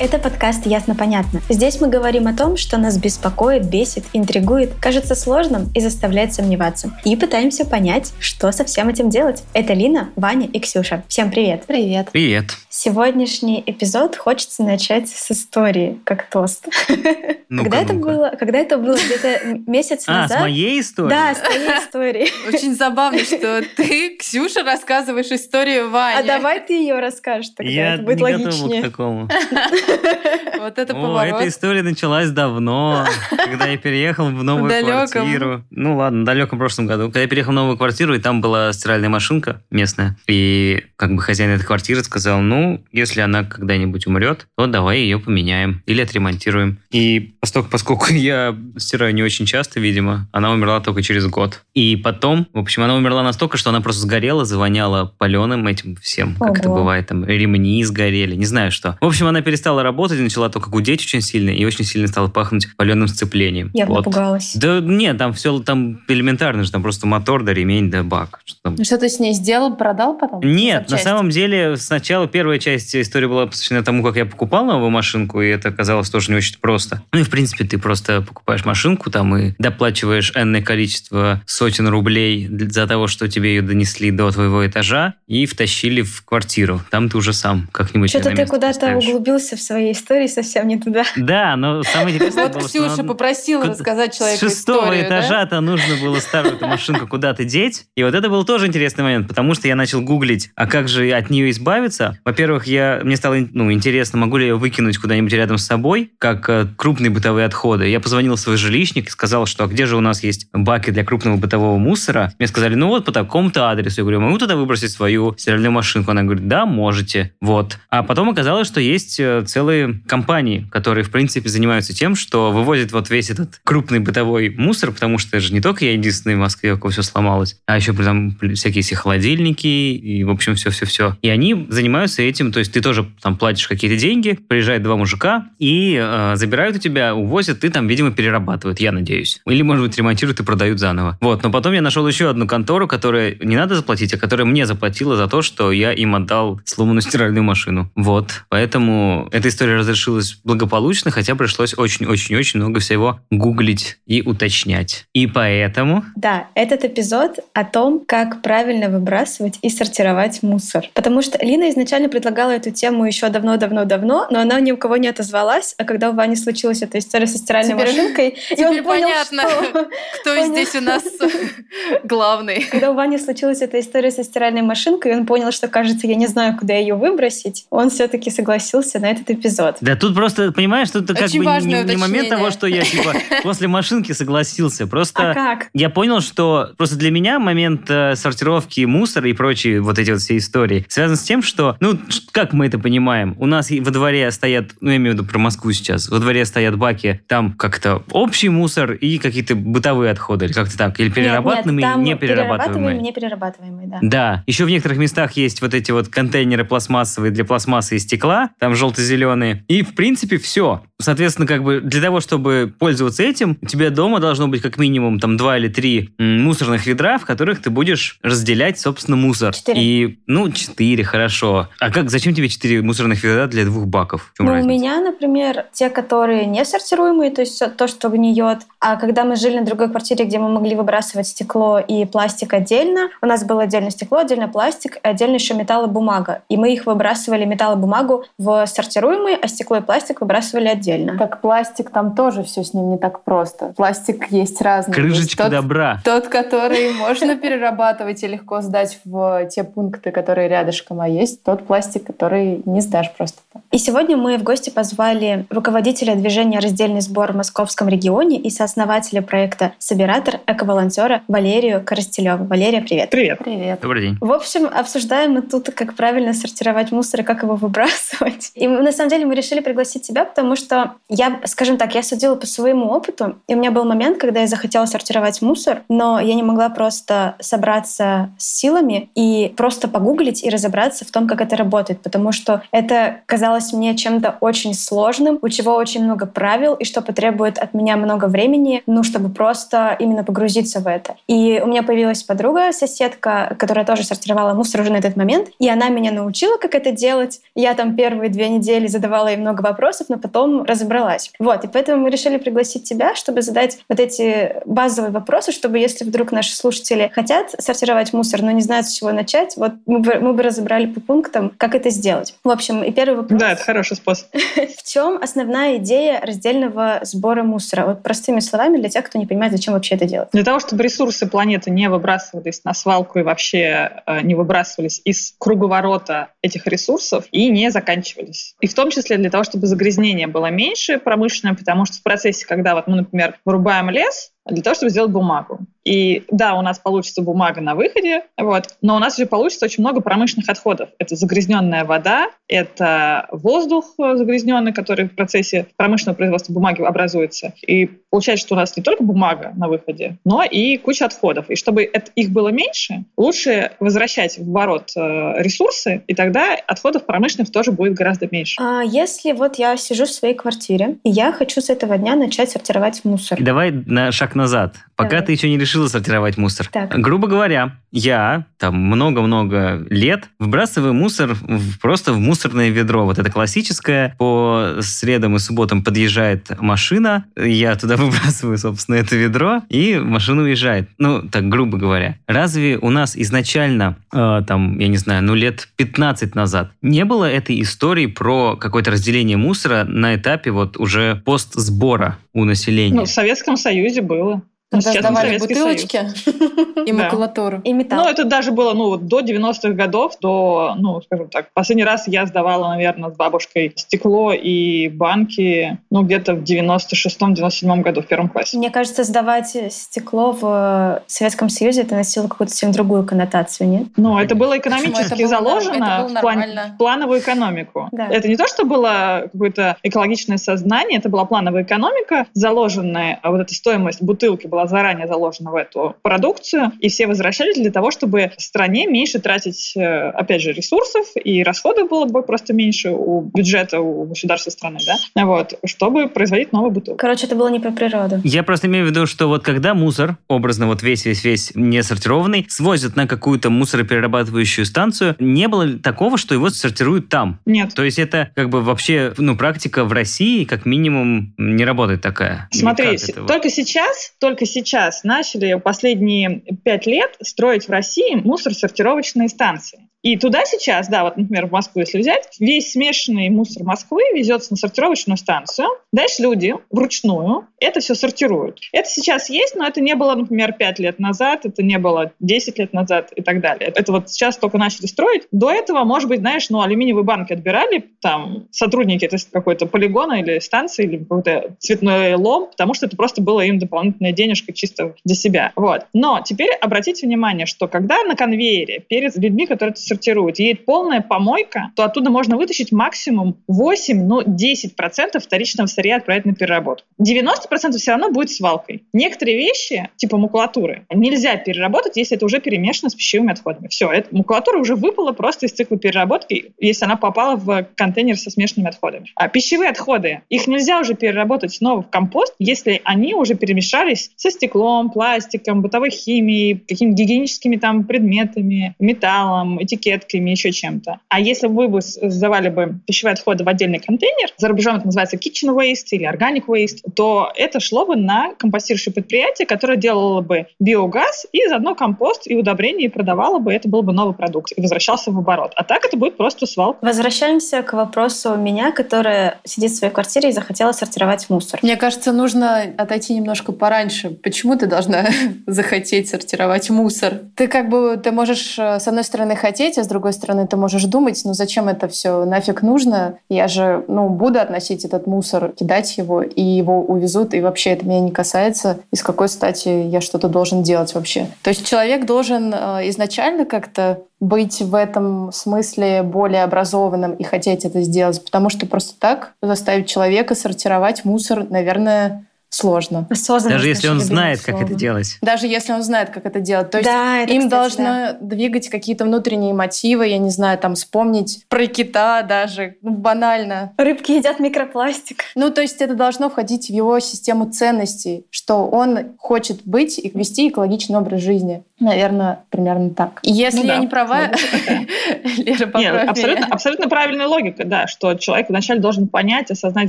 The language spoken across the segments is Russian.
Это подкаст «Ясно-понятно». Здесь мы говорим о том, что нас беспокоит, бесит, интригует, кажется сложным и заставляет сомневаться. И пытаемся понять, что со всем этим делать. Это Лина, Ваня и Ксюша. Всем привет! Привет! Привет. Сегодняшний эпизод хочется начать с истории, как тост. Ну-ка, когда это было? Когда это было где-то месяц А, назад? с моей историей? Да, с твоей истории. Очень забавно, что ты, Ксюша, рассказываешь историю Вани. А давай ты ее расскажешь тогда, Я это будет не логичнее. к такому. Вот это поворот. эта история началась давно, когда я переехал в новую квартиру. Ну ладно, в далеком прошлом году. Когда я переехал в новую квартиру, и там была стиральная машинка местная. И как бы хозяин этой квартиры сказал, ну, если она когда-нибудь умрет, то давай ее поменяем или отремонтируем. И поскольку, поскольку я стираю не очень часто, видимо, она умерла только через год. И потом, в общем, она умерла настолько, что она просто сгорела, завоняла паленым этим всем, как это Ого. бывает, там ремни сгорели, не знаю что. В общем, она перестала работать и начала только гудеть очень сильно, и очень сильно стала пахнуть паленым сцеплением. Я Вот. напугалась. Да нет, там все там элементарно же, там просто мотор, да ремень, да бак. Что там. Ну, Что ты с ней сделал, продал потом? Нет, на самом деле сначала первая часть истории была посвящена тому, как я покупал новую машинку, и это оказалось тоже не очень просто. Ну и в принципе ты просто покупаешь машинку там и доплачиваешь энное количество сотен рублей за того, что тебе ее донесли до твоего этажа и втащили в квартиру. Там ты уже сам как-нибудь Что-то ты куда-то углубился в своей истории совсем не туда. Да, но самое интересное Вот было, что Ксюша надо- попросила рассказать человеку С шестого этажа-то нужно было старую эту машинку куда-то деть. И вот это был тоже интересный момент, потому что я начал гуглить, а как же от нее избавиться. Во-первых, я, мне стало ну, интересно, могу ли я ее выкинуть куда-нибудь рядом с собой, как э, крупные бытовые отходы. Я позвонил в свой жилищник и сказал, что а где же у нас есть баки для крупного бытового мусора. Мне сказали, ну вот по такому-то адресу. Я говорю, могу туда выбросить свою стиральную машинку? Она говорит, да, можете. Вот. А потом оказалось, что есть э, целые компании, которые, в принципе, занимаются тем, что вывозят вот весь этот крупный бытовой мусор, потому что это же не только я единственный в Москве, у кого все сломалось, а еще там всякие все холодильники и, в общем, все-все-все. И они занимаются этим, то есть ты тоже там платишь какие-то деньги, приезжают два мужика и э, забирают у тебя, увозят, и там, видимо, перерабатывают, я надеюсь. Или, может быть, ремонтируют и продают заново. Вот, но потом я нашел еще одну контору, которая не надо заплатить, а которая мне заплатила за то, что я им отдал сломанную стиральную машину. Вот, поэтому эта история разрешилась благополучно, хотя пришлось очень-очень-очень много всего гуглить и уточнять. И поэтому... Да, этот эпизод о том, как правильно выбрасывать и сортировать мусор. Потому что Лина изначально предлагала эту тему еще давно-давно-давно, но она ни у кого не отозвалась. А когда у Вани случилась эта история со стиральной Теперь- машинкой, и теперь он понял, понятно. что... Кто Понял. здесь у нас главный? Когда у Вани случилась эта история со стиральной машинкой, и он понял, что, кажется, я не знаю, куда ее выбросить, он все-таки согласился на этот эпизод. Да тут просто, понимаешь, тут как Очень бы не, не момент того, что я типа после машинки согласился. Просто А как? я понял, что просто для меня момент э, сортировки мусора и прочие вот эти вот все истории связан с тем, что, ну, как мы это понимаем, у нас во дворе стоят, ну, я имею в виду про Москву сейчас, во дворе стоят баки, там как-то общий мусор и какие-то бытовые отходы, или как-то так, или перерабатываемые, Нет, нет, там не перерабатываемые. не перерабатываемые, да. Да. Еще в некоторых местах есть вот эти вот контейнеры пластмассовые для пластмассы и стекла, там желто-зеленые. И, в принципе, все. Соответственно, как бы для того, чтобы пользоваться этим, у тебя дома должно быть как минимум там два или три мусорных ведра, в которых ты будешь разделять, собственно, мусор. Четыре. И, ну, четыре, хорошо. А как, зачем тебе четыре мусорных ведра для двух баков? Ну, у разница? меня, например, те, которые не сортируемые, то есть то, что гниет. А когда мы жили на другой квартире, где мы могли выбрасывать стекло и пластик отдельно, у нас было отдельно стекло, отдельно пластик, отдельно еще металл и бумага. И мы их выбрасывали, металл и бумагу, в сортируемые, а стекло и пластик выбрасывали отдельно. Так пластик, там тоже все с ним не так просто. Пластик есть разный. Есть Крышечка тот, добра. Тот, который можно перерабатывать и легко сдать в те пункты, которые рядышком, а есть тот пластик, который не сдашь просто так. И сегодня мы в гости позвали руководителя движения «Раздельный сбор» в Московском регионе и сооснователя проекта «Собиратор» эко-волонтера Валерию Коростелеву. Валерия, привет. Привет. Привет. Добрый день. В общем, обсуждаем мы тут, как правильно сортировать мусор и как его выбрасывать. И мы, на самом деле мы решили пригласить тебя, потому что я, скажем так, я судила по своему опыту, и у меня был момент, когда я захотела сортировать мусор, но я не могла просто собраться с силами и просто погуглить и разобраться в том, как это работает, потому что это казалось мне чем-то очень сложным, у чего очень много правил, и что потребует от меня много времени, ну, чтобы просто именно погрузиться в это. И у меня появилась подруга, соседка, которая тоже сортировала мусор уже на этот момент, и она меня научила, как это делать. Я там первые две недели задавала ей много вопросов, но потом разобралась. Вот, и поэтому мы решили пригласить тебя, чтобы задать вот эти базовые вопросы, чтобы если вдруг наши слушатели хотят сортировать мусор, но не знают, с чего начать, вот мы бы, мы бы разобрали по пунктам, как это сделать. В общем, и первый вопрос. Да, это хороший способ. В чем основная идея раздельного сбора мусора? Вот простыми словами для тех, кто не понимает, зачем вообще это делать. Для того, чтобы ресурсы планеты не выбрасывались на свалку и вообще э, не выбрасывались из круговорота этих ресурсов и не заканчивались. И в том числе для того, чтобы загрязнение было меньше промышленное, потому что в процессе, когда вот мы, например, вырубаем лес, для того, чтобы сделать бумагу. И да, у нас получится бумага на выходе, вот, но у нас же получится очень много промышленных отходов. Это загрязненная вода, это воздух загрязненный, который в процессе промышленного производства бумаги образуется. И получается, что у нас не только бумага на выходе, но и куча отходов. И чтобы это, их было меньше, лучше возвращать в оборот э, ресурсы, и тогда отходов промышленных тоже будет гораздо меньше. А если вот я сижу в своей квартире, и я хочу с этого дня начать сортировать мусор. Давай на шаг назад. Пока Давай. ты еще не решила сортировать мусор. Так. Грубо говоря, я там много-много лет выбрасываю мусор в- просто в мусорное ведро. Вот это классическое. По средам и субботам подъезжает машина, я туда выбрасываю, собственно, это ведро, и машина уезжает. Ну, так грубо говоря. Разве у нас изначально, э, там, я не знаю, ну лет 15 назад не было этой истории про какое-то разделение мусора на этапе вот уже постсбора у населения? Ну, в Советском Союзе было. Ну, Когда сейчас сдавали Советский Союз. бутылочки и макулатуру. И металл. Ну, это даже было, ну, вот до 90-х годов, до, ну, скажем так, последний раз я сдавала, наверное, с бабушкой стекло и банки, ну, где-то в 96-97 году, в первом классе. Мне кажется, сдавать стекло в Советском Союзе это носило какую-то совсем другую коннотацию, нет? Ну, это было Почему? экономически Это было норм- заложено это было в, план- нормально. в плановую экономику. Да. Это не то, что было какое-то экологичное сознание, это была плановая экономика, заложенная, а вот эта стоимость бутылки была заранее заложена в эту продукцию, и все возвращались для того, чтобы стране меньше тратить, э, опять же, ресурсов, и расходов было бы просто меньше у бюджета, у государства страны, да, вот, чтобы производить новую бутылку. Короче, это было не про природу. Я просто имею в виду, что вот когда мусор, образно вот весь-весь-весь не сортированный, свозят на какую-то мусороперерабатывающую станцию, не было ли такого, что его сортируют там? Нет. То есть это как бы вообще, ну, практика в России как минимум не работает такая. Смотри, это вот? только сейчас, только сейчас начали последние пять лет строить в России мусор-сортировочные станции. И туда сейчас, да, вот, например, в Москву, если взять, весь смешанный мусор Москвы везется на сортировочную станцию. Дальше люди вручную это все сортируют. Это сейчас есть, но это не было, например, 5 лет назад, это не было 10 лет назад и так далее. Это вот сейчас только начали строить. До этого, может быть, знаешь, ну, алюминиевые банки отбирали там сотрудники это какой-то полигона или станции, или какой-то цветной лом, потому что это просто было им дополнительная денежка чисто для себя. Вот. Но теперь обратите внимание, что когда на конвейере перед людьми, которые сортируют, едет полная помойка, то оттуда можно вытащить максимум 8, ну, 10% вторичного сырья отправить на переработку. 90% все равно будет свалкой. Некоторые вещи, типа макулатуры, нельзя переработать, если это уже перемешано с пищевыми отходами. Все, эта макулатура уже выпала просто из цикла переработки, если она попала в контейнер со смешанными отходами. А пищевые отходы, их нельзя уже переработать снова в компост, если они уже перемешались со стеклом, пластиком, бытовой химией, какими-то гигиеническими там предметами, металлом, этикетками, еще чем-то. А если вы бы сдавали бы пищевые отходы в отдельный контейнер, за рубежом это называется kitchen waste или organic waste, то это шло бы на компостирующее предприятие, которое делало бы биогаз и заодно компост и удобрение и продавало бы, это был бы новый продукт и возвращался в оборот. А так это будет просто свалка. Возвращаемся к вопросу меня, которая сидит в своей квартире и захотела сортировать мусор. Мне кажется, нужно отойти немножко пораньше. Почему ты должна захотеть сортировать мусор? Ты как бы, ты можешь, э, с одной стороны, хотеть, хотеть, а с другой стороны ты можешь думать, ну зачем это все нафиг нужно? Я же, ну, буду относить этот мусор, кидать его, и его увезут, и вообще это меня не касается. И с какой стати я что-то должен делать вообще? То есть человек должен э, изначально как-то быть в этом смысле более образованным и хотеть это сделать, потому что просто так заставить человека сортировать мусор, наверное, сложно. Осознанность Даже если он знает, любимое как это слово. делать. Даже если он знает, как это делать. То есть Да, это, им кстати, должно да. двигать какие-то внутренние мотивы, я не знаю, там вспомнить про кита даже, ну, банально. Рыбки едят микропластик. Ну, то есть это должно входить в его систему ценностей, что он хочет быть и вести экологичный образ жизни. Наверное, примерно так. И Если Ну я да, не права. Лера, Нет, абсолютно, абсолютно правильная логика, да, что человек вначале должен понять, осознать,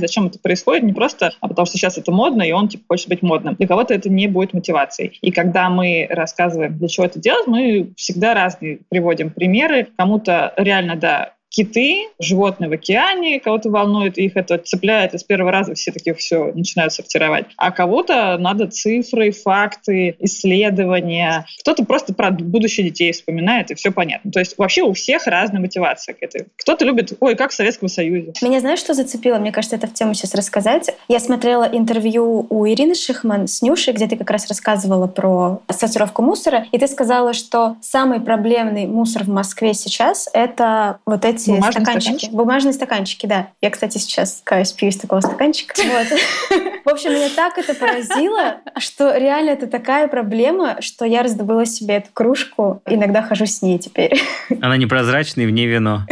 зачем это происходит, не просто а потому что сейчас это модно, и он типа, хочет быть модным. Для кого-то это не будет мотивацией. И когда мы рассказываем, для чего это делать, мы всегда разные приводим примеры. Кому-то реально, да, киты, животные в океане, кого-то волнует, их это цепляет, и с первого раза все такие все начинают сортировать. А кого-то надо цифры, факты, исследования. Кто-то просто про будущее детей вспоминает, и все понятно. То есть вообще у всех разная мотивация к этой. Кто-то любит, ой, как в Советском Союзе. Меня знаешь, что зацепило? Мне кажется, это в тему сейчас рассказать. Я смотрела интервью у Ирины Шихман с Нюшей, где ты как раз рассказывала про сортировку мусора, и ты сказала, что самый проблемный мусор в Москве сейчас — это вот эти Бумажные стаканчики. стаканчики? Бумажные стаканчики, да. Я, кстати, сейчас, каюсь, пью из такого стаканчика. Вот. В общем, меня так это поразило, что реально это такая проблема, что я раздобыла себе эту кружку, иногда хожу с ней теперь. Она непрозрачная и в ней вино.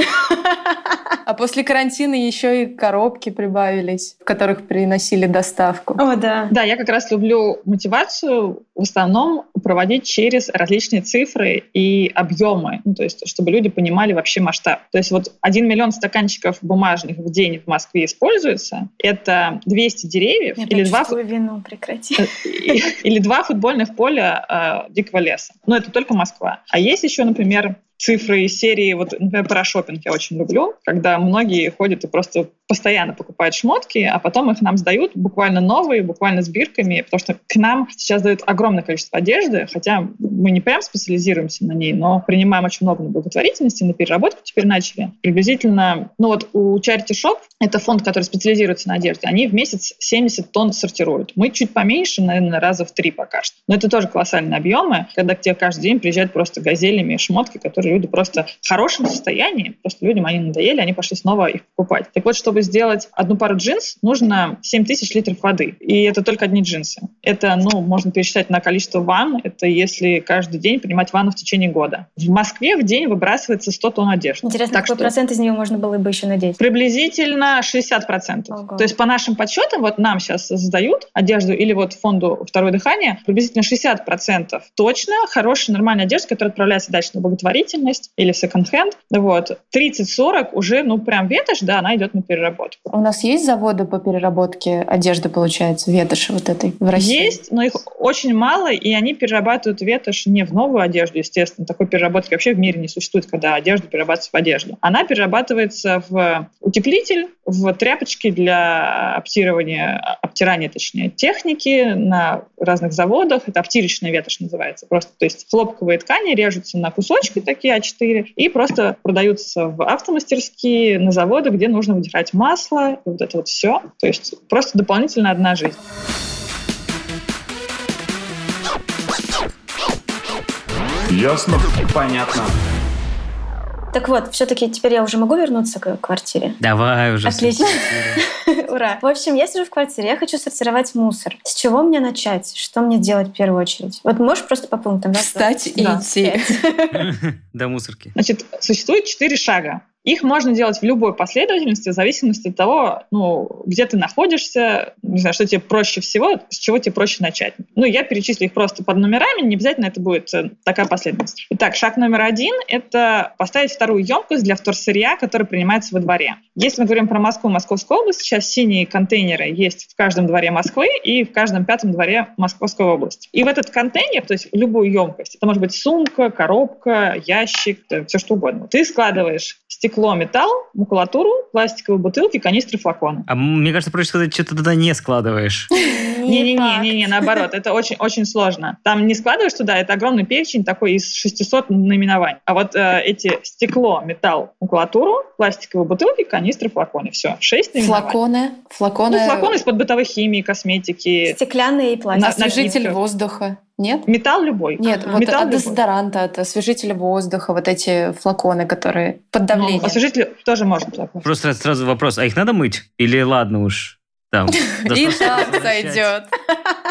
А после карантина еще и коробки прибавились, в которых приносили доставку. О, да. Да, я как раз люблю мотивацию в основном проводить через различные цифры и объемы, ну, то есть чтобы люди понимали вообще масштаб. То есть вот 1 миллион стаканчиков бумажных в день в Москве используется, это 200 деревьев Я или два, вину, прекрати. и- или два футбольных поля э, дикого леса. Но это только Москва. А есть еще, например, цифры из серии, вот, например, про шопинг я очень люблю, когда многие ходят и просто постоянно покупают шмотки, а потом их нам сдают буквально новые, буквально с бирками, потому что к нам сейчас дают огромное количество одежды, хотя мы не прям специализируемся на ней, но принимаем очень много на благотворительности, на переработку теперь начали. Приблизительно, ну вот у Charity Shop, это фонд, который специализируется на одежде, они в месяц 70 тонн сортируют. Мы чуть поменьше, наверное, раза в три пока что. Но это тоже колоссальные объемы, когда к тебе каждый день приезжают просто газелями шмотки, которые люди просто в хорошем состоянии, просто людям они надоели, они пошли снова их покупать. Так вот, чтобы сделать одну пару джинс, нужно 7 тысяч литров воды. И это только одни джинсы. Это, ну, можно пересчитать на количество ванн. Это если каждый день принимать ванну в течение года. В Москве в день выбрасывается 100 тонн одежды. Интересно, Так какой что- процент из нее можно было бы еще надеть? Приблизительно 60%. Ого. То есть по нашим подсчетам, вот нам сейчас сдают одежду или вот фонду «Второе дыхание», приблизительно 60% точно хорошая, нормальная одежда, которая отправляется дальше на благотворительность или в секонд-хенд. Вот. 30-40 уже, ну, прям ветошь, да, она идет на переработку. У нас есть заводы по переработке одежды, получается, ветоши вот этой в России? Есть, но их очень мало, и они перерабатывают ветошь не в новую одежду, естественно. Такой переработки вообще в мире не существует, когда одежда перерабатывается в одежду. Она перерабатывается в утеплитель, в тряпочки для обтирывания, обтирания, точнее, техники на разных заводах. Это обтирочная ветошь называется. Просто, то есть хлопковые ткани режутся на кусочки такие А4 и просто продаются в автомастерские, на заводы, где нужно вытирать масло, и вот это вот все. То есть просто дополнительно одна жизнь. Ясно? Понятно. Так вот, все-таки теперь я уже могу вернуться к квартире? Давай уже. Отлично. Ура! В общем, я сижу в квартире, я хочу сортировать мусор. С чего мне начать? Что мне делать в первую очередь? Вот можешь просто по пунктам? Встать и идти. До мусорки. Значит, существует четыре шага. Их можно делать в любой последовательности, в зависимости от того, ну, где ты находишься, не знаю, что тебе проще всего, с чего тебе проще начать. Ну, я перечислю их просто под номерами, не обязательно это будет э, такая последовательность. Итак, шаг номер один — это поставить вторую емкость для вторсырья, который принимается во дворе. Если мы говорим про Москву, Московскую область, сейчас синие контейнеры есть в каждом дворе Москвы и в каждом пятом дворе Московской области. И в этот контейнер, то есть любую емкость, это может быть сумка, коробка, ящик, все что угодно, ты складываешь стекло, металл, макулатуру, пластиковые бутылки, канистры, флаконы. А мне кажется, проще сказать, что ты туда не складываешь. Не-не-не, наоборот, это очень-очень сложно. Там не складываешь туда, это огромный перечень такой из 600 наименований. А вот э, эти стекло, металл, макулатуру, пластиковые бутылки, канистры, флаконы. Все, шесть наименований. Флаконы? Флаконы... Ну, флаконы из-под бытовой химии, косметики. Стеклянные и пластиковые. Освежитель воздуха. Нет? Металл любой. Нет, Ага. вот Металл от любой. дезодоранта, от освежителя воздуха, вот эти флаконы, которые под давлением. Ну, освежитель тоже можно. Просто сразу вопрос, а их надо мыть? Или ладно уж? Там, И так сойдет.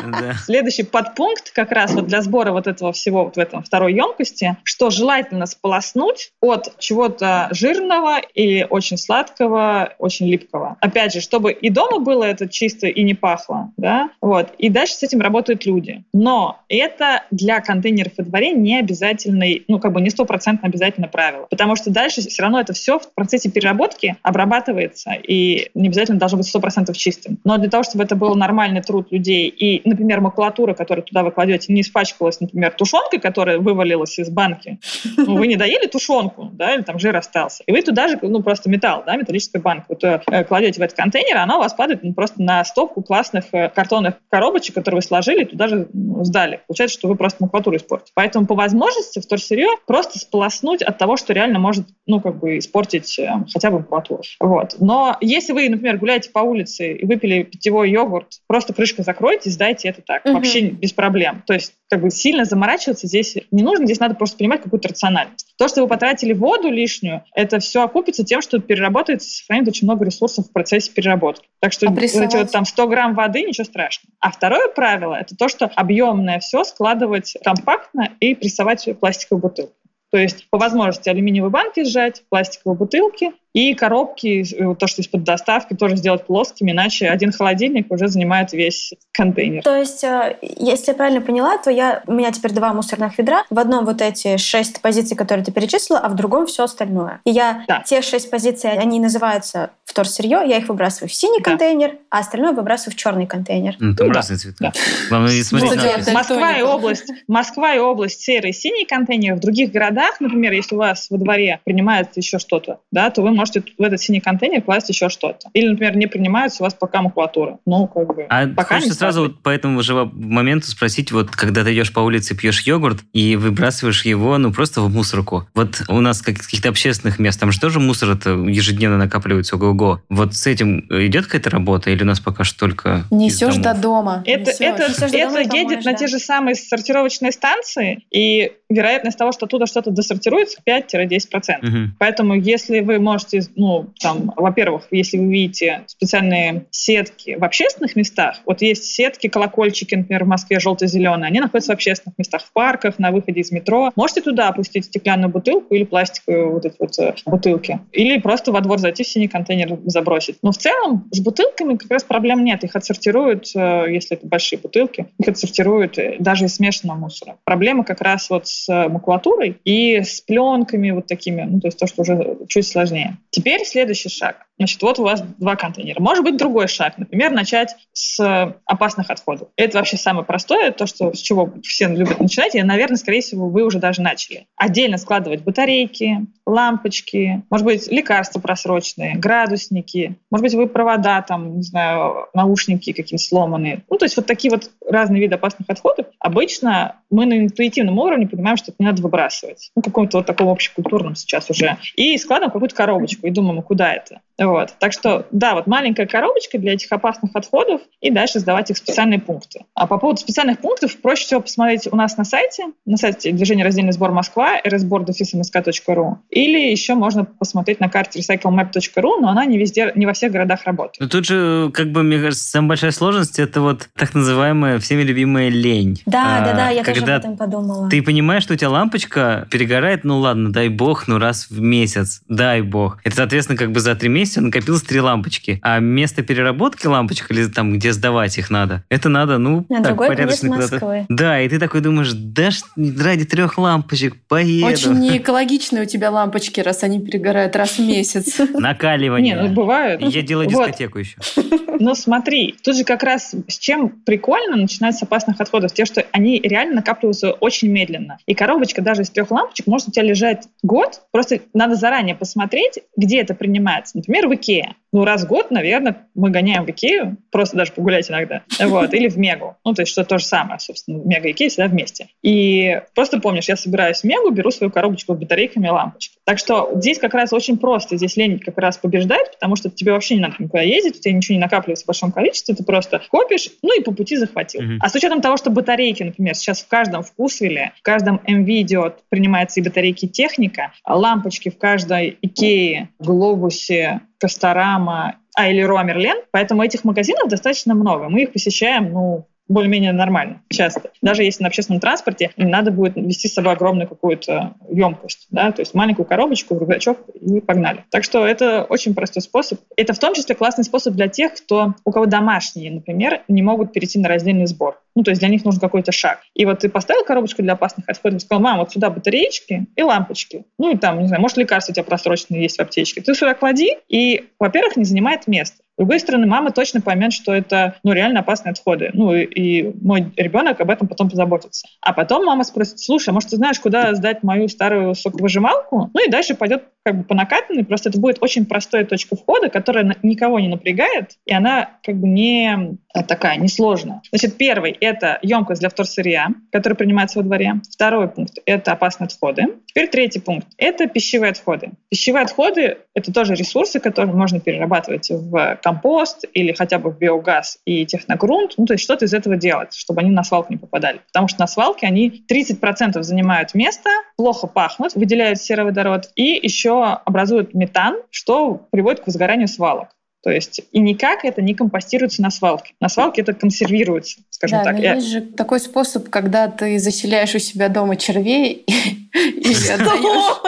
Да. Следующий подпункт как раз вот для сбора вот этого всего вот в этом второй емкости, что желательно сполоснуть от чего-то жирного или очень сладкого, очень липкого. Опять же, чтобы и дома было это чисто и не пахло, да, вот. И дальше с этим работают люди. Но это для контейнеров во дворе не обязательный, ну, как бы не стопроцентно обязательно правило. Потому что дальше все равно это все в процессе переработки обрабатывается и не обязательно должно быть 100% чистым. Но для того, чтобы это был нормальный труд людей и, например, макулатура, которую туда вы кладете, не испачкалась, например, тушенкой, которая вывалилась из банки, ну, вы не доели тушенку, да, или там жир остался, и вы туда же, ну, просто металл, да, металлическая банка, вот, э, кладете в этот контейнер, она у вас падает ну, просто на стопку классных э, картонных коробочек, которые вы сложили, туда же ну, сдали. Получается, что вы просто макулатуру испортите. Поэтому по возможности вторсырье просто сполоснуть от того, что реально может, ну, как бы испортить э, хотя бы макулатуру. Вот. Но если вы, например, гуляете по улице и выпили питьевой йогурт, просто крышкой закройте сдайте это так. Мгм. Вообще без проблем. То есть как бы сильно заморачиваться здесь не нужно, здесь надо просто понимать какую-то рациональность. То, что вы потратили воду лишнюю, это все окупится тем, что переработается, сохранит очень много ресурсов в процессе переработки. Так что А вот прессовать? эти вот там 100 грамм воды, ничего страшного. А второе правило, это то, что объемное все складывать компактно и прессовать пластиковую бутылку. То есть по возможности алюминиевые банки сжать, пластиковые бутылки и коробки, э, то, что из-под доставки, тоже сделать плоскими, иначе один холодильник уже занимает весь контейнер. То есть, э, если я правильно поняла, то я, у меня теперь два мусорных ведра. В одном вот эти шесть позиций, которые ты перечислила, а в другом все остальное. И я Да. те шесть позиций, они называются вторсырье, я их выбрасываю в синий Да. контейнер, а остальное выбрасываю в черный контейнер. Ну, там Ну да. разные цвета. Да. Главное, не смотреть на да, надпись. да. Москва и область, Москва и область серый, синий контейнер. В других городах, например, если у вас во дворе принимается еще что-то, да, то вы можете в этот синий контейнер класть еще что-то. Или, например, не принимается у вас пока макулатура. Ну, как бы. А пока хочется не сразу вот по этому же моменту спросить, вот когда ты идешь по улице, пьешь йогурт и выбрасываешь его, ну, просто в мусорку. Вот у нас как каких-то общественных мест, там же тоже мусор это ежедневно накапливается, ого-го. Вот с этим идет какая-то работа или у нас пока что только из Несешь до дома. Это, Несёшь. это, дома это и едет помоешь, на да. те же самые сортировочные станции, и вероятность того, что оттуда что-то досортируется, 5-10%. Мгм. Поэтому, если вы можете, ну, там, во-первых, если вы видите специальные сетки в общественных местах, вот есть сетки, колокольчики, например, в Москве желто-зеленые, они находятся в общественных местах, в парках, на выходе из метро. Можете туда опустить стеклянную бутылку или пластиковые вот эти вот э, бутылки. Или просто во двор зайти в синий контейнер забросить. Но в целом с бутылками как раз проблем нет. Их отсортируют, э, если это большие бутылки, их отсортируют э, даже из смешанного мусора. Проблема как раз вот с э, макулатурой и с пленками вот такими, ну, то есть то, что уже чуть сложнее. Теперь следующий шаг. Значит, вот у вас два контейнера. Может быть, другой шаг. Например, начать с э, опасных отходов. Это вообще самое простое, то, что, с чего все любят начинать. И, наверное, скорее всего, вы уже даже начали. Отдельно складывать батарейки, лампочки, может быть, лекарства просроченные, градусники, может быть, вы провода, там, не знаю, наушники какие-то сломанные. Ну, то есть вот такие вот разные виды опасных отходов. Обычно мы на интуитивном уровне понимаем, что это не надо выбрасывать. Ну, каком-то вот таком общекультурном сейчас уже. И складываем какую-то коробочку и думаем, а куда это? Вот. Так что, да, вот маленькая коробочка для этих опасных отходов, и дальше сдавать их в специальные пункты. А по поводу специальных пунктов, проще всего посмотреть у нас на сайте, на сайте движения раздельный сбор Москва, rsbor.msk.ru, или еще можно посмотреть на карте recyclemap.ru, но она не везде, не во всех городах работает. Ну тут же, как бы, мне кажется, самая большая сложность это вот так называемая всеми любимая лень. Да, А, да, да, я тоже когда об этом подумала. Ты понимаешь, что у тебя лампочка перегорает, ну ладно, дай бог, ну раз в месяц, дай бог. Это, соответственно, как бы за три месяца месте накопилось три лампочки. А место переработки лампочек или там, где сдавать их надо, это надо, ну, На так, другой порядочно куда-то. Москвы. Да, и ты такой думаешь, да ж ради трех лампочек поеду. Очень неэкологичные у тебя лампочки, раз они перегорают раз в месяц. Накаливание. Не, ну бывает. И Я делаю дискотеку еще. Но смотри, тут же как раз с чем прикольно начинать с опасных отходов, те, что они реально накапливаются очень медленно. И коробочка даже из трех лампочек может у тебя лежать год, просто надо заранее посмотреть, где это принимается. Например, в Икее. Ну, раз в год, наверное, мы гоняем в Икею, просто даже погулять иногда, вот, или в Мегу. Ну, то есть, что то же самое, собственно, Мега и Икея всегда вместе. И просто помнишь, я собираюсь в Мегу, беру свою коробочку с батарейками и лампочки. Так что здесь как раз очень просто, здесь лень как раз побеждает, потому что тебе вообще не надо никуда ездить, у тебя ничего не накапливается в большом количестве, ты просто копишь, ну и по пути захватил. Мгм. А с учетом того, что батарейки, например, сейчас в каждом вкусвилле, в каждом MV идет, принимается и батарейки техника, а лампочки в каждой Икее, Глобусе, Касторама, а или Роа Мерлен, поэтому этих магазинов достаточно много. Мы их посещаем, ну, более-менее нормально, часто. Даже если на общественном транспорте им надо будет вести с собой огромную какую-то емкость, да, то есть маленькую коробочку, рюкзачок и погнали. Так что это очень простой способ. Это в том числе классный способ для тех, кто, у кого домашние, например, не могут перейти на раздельный сбор. Ну, то есть для них нужен какой-то шаг. И вот ты поставил коробочку для опасных отходов, сказал, мам, вот сюда батареечки и лампочки. Ну, и там, не знаю, может, лекарства у тебя просроченные есть в аптечке. Ты сюда клади, и, во-первых, не занимает места. С другой стороны, мама точно поймет, что это ну, реально опасные отходы. Ну, и, мой ребенок об этом потом позаботится. А потом мама спросит, слушай, а может, ты знаешь, куда сдать мою старую соковыжималку? Ну, и дальше пойдет как бы по накатанной. Просто это будет очень простая точка входа, которая никого не напрягает, и она как бы не а, такая, несложная. Значит, первый — это емкость для вторсырья, которая принимается во дворе. Второй пункт — это опасные отходы. Теперь третий пункт — это пищевые отходы. Пищевые отходы — это тоже ресурсы, которые можно перерабатывать в компост или хотя бы в биогаз и техногрунт. Ну, то есть что-то из этого делать, чтобы они на свалку не попадали. Потому что на свалке они 30% занимают место, плохо пахнут, выделяют сероводород и еще образуют метан, что приводит к возгоранию свалок. То есть и никак это не компостируется на свалке. На свалке это консервируется, скажем Да, так. но Я- есть же такой способ, когда ты заселяешь у себя дома червей и отдаешь.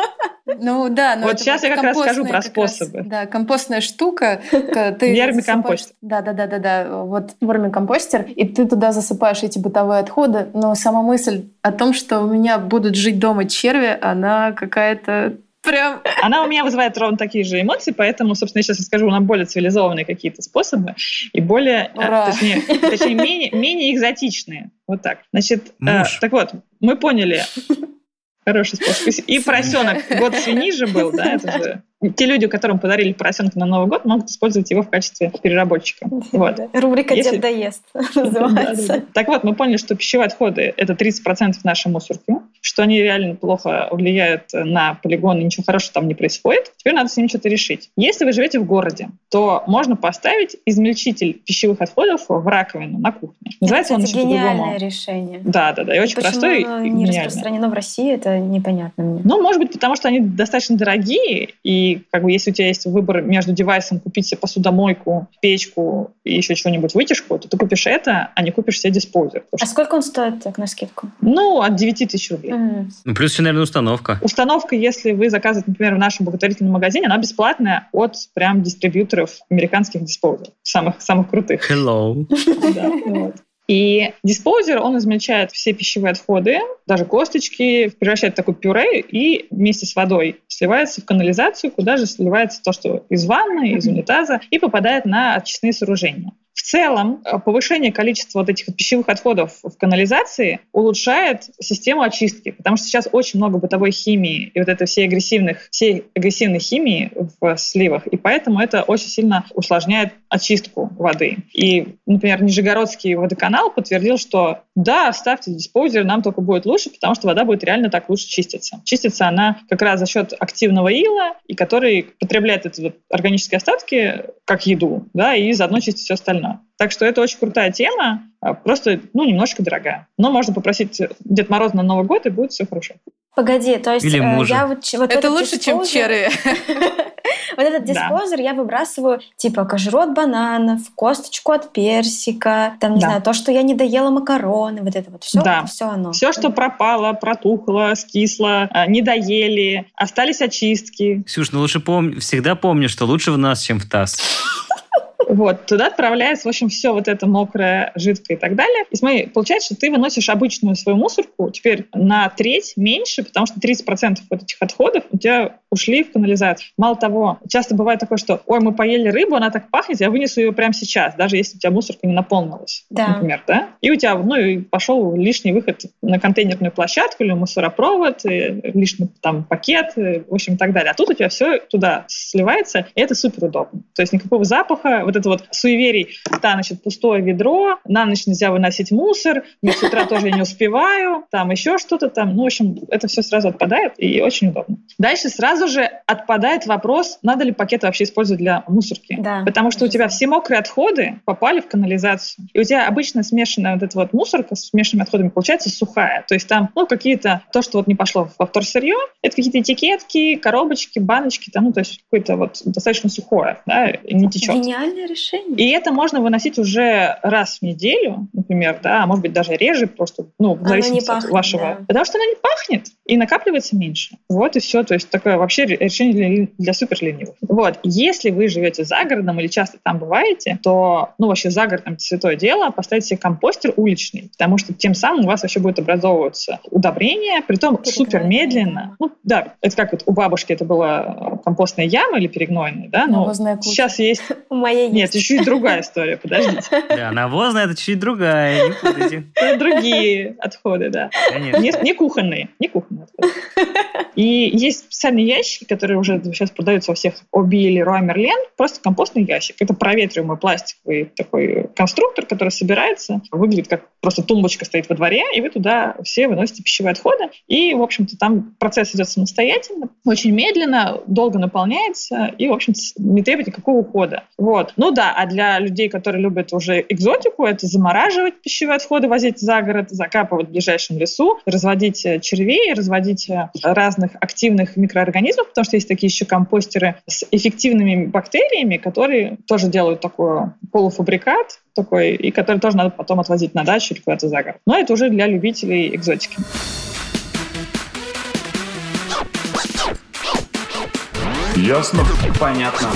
Ну да, но Вот сейчас я как раз скажу про как раз, способы. Да, компостная штука. Ты Вермикомпостер. Да, да, да, да, да. Вот вермикомпостер, и ты туда засыпаешь эти бытовые отходы. Но сама мысль о том, что у меня будут жить дома черви, она какая-то прям Она у меня вызывает ровно такие же эмоции, поэтому, собственно, я сейчас расскажу нам более цивилизованные какие-то способы и более, э, Ура. точнее, точнее, менее, менее экзотичные. Вот так. Значит, э, так вот, мы поняли. Хороший способ. И поросенок. Год свиньи же был, да, это же. Те люди, которым подарили поросенка на Новый год, могут использовать его в качестве переработчика. Вот. Рубрика Если- «Дед доест» Да, да, называется. да. Так вот, мы поняли, что пищевые отходы — это 30% нашей мусорки, что они реально плохо влияют на полигон, и ничего хорошего там не происходит. Теперь надо с ним что-то решить. Если вы живете в городе, то можно поставить измельчитель пищевых отходов в раковину на кухне. Называется он Это, еще кстати, гениальное по-другому. решение. Да, да, да, и очень Почему простой оно не гениальный. распространено в России, это непонятно мне. Ну, может быть, потому что они достаточно дорогие, и как бы если у тебя есть выбор между девайсом купить себе посудомойку, печку и еще чего-нибудь вытяжку, то ты купишь это, а не купишь себе диспоузер. Потому А что, сколько он стоит так на скидку? ну, от 9 тысяч рублей. М. Ну, плюс еще, наверное, установка. Установка, если вы заказываете, например, в нашем благотворительном магазине, она бесплатная от прям дистрибьюторов американских диспоузеров, самых, самых крутых. Hello. Да, вот. И диспоузер, он измельчает все пищевые отходы, даже косточки, превращает в такое пюре и вместе с водой сливается в канализацию, куда же сливается то, что из ванны, из унитаза, и попадает на очистные сооружения. В целом, э, повышение количества вот этих пищевых отходов в канализации улучшает систему очистки, потому что сейчас очень много бытовой химии и вот этой всей агрессивных, всей агрессивной химии в сливах, и поэтому это очень сильно усложняет очистку воды. И, например, Нижегородский водоканал подтвердил, что да, ставьте диспоузер, нам только будет лучше, потому что вода будет реально так лучше чиститься. Чистится она как раз за счет активного ила, и который потребляет эти вот органические остатки как еду, да, и заодно чистит все остальное. Так что это очень крутая тема, а, просто, ну, немножко дорогая. Но можно попросить Дед Мороз на Новый год, и будет все хорошо. Погоди, то есть Или э, мужа. я вот, вот Это лучше, чем диспозер- черри. Вот этот Да. диспозер я выбрасываю, типа, кожуру от бананов, косточку от персика, там, не Да. знаю, то, что я не доела макароны, вот это вот все, Да. все оно. Все, что пропало, протухло, скисло, э, не доели, остались очистки. Ксюш, ну лучше помни, всегда помни, что лучше в нас, чем в таз. Вот, туда отправляется, в общем, все вот это мокрое, жидкое и так далее. И смотри, получается, что ты выносишь обычную свою мусорку теперь на треть меньше, потому что 30% вот этих отходов у тебя ушли в канализацию. Мало того, часто бывает такое, что, ой, мы поели рыбу, она так пахнет, я вынесу ее прямо сейчас, даже если у тебя мусорка не наполнилась, Да. например, да? И у тебя, ну, и пошел лишний выход на контейнерную площадку или мусоропровод, лишний там пакет, в общем, и так далее. А тут у тебя все туда сливается, и это супер удобно. То есть никакого запаха, вот это вот суеверий, да, значит, пустое ведро, на ночь нельзя выносить мусор, я с утра тоже не успеваю, там еще что-то там. Ну, в общем, это все сразу отпадает, и очень удобно. Дальше сразу же отпадает вопрос, надо ли пакеты вообще использовать для мусорки. Да. Потому что у тебя все мокрые отходы попали в канализацию. И у тебя обычно смешанная вот эта вот мусорка с смешанными отходами получается сухая. То есть там, ну, какие-то, то, что вот не пошло во вторсырье, это какие-то этикетки, коробочки, баночки, там, ну, то есть какое-то вот достаточно сухое, да, не течет. Гениальное решение. И это можно выносить уже раз в неделю, например, да, а может быть даже реже, просто, ну, в зависимости не пахнет, от вашего. да. Потому что оно не пахнет и накапливается меньше. Вот и все. То есть такое вообще ре- решение для, для супер ленивых. Вот. Если вы живете за городом или часто там бываете, то, ну, вообще за городом святое дело, поставить себе компостер уличный, потому что тем самым у вас вообще будет образовываться удобрение, притом Перегноенная супер медленно. Ну, да, это как вот у бабушки это была э, компостная яма или перегнойная, да, но Навозная куча. сейчас есть У моей нет, есть. чуть-чуть другая история, подождите. Да, навозная это чуть другая, не путайте. Это другие отходы, да. Конечно. Не, не кухонные, не кухонные отходы. И есть специальные ящики, которые уже сейчас продаются во всех Оби или Роа Мерлен, просто компостный ящик. Это проветриваемый пластиковый такой конструктор, который собирается, выглядит как просто тумбочка стоит во дворе, и вы туда все выносите пищевые отходы. И, в общем-то, там процесс идет самостоятельно, очень медленно, долго наполняется, и, в общем-то, не требует никакого ухода. Вот. Ну да, а для людей, которые любят уже экзотику, это замораживать пищевые отходы, возить за город, закапывать в ближайшем лесу, разводить э, червей, разводить э, разных активных микроорганизмов, потому что есть такие еще компостеры с эффективными бактериями, которые тоже делают такой полуфабрикат, такой, и который тоже надо потом отвозить на дачу или куда-то за город. Но это уже для любителей экзотики. Ясно? Понятно.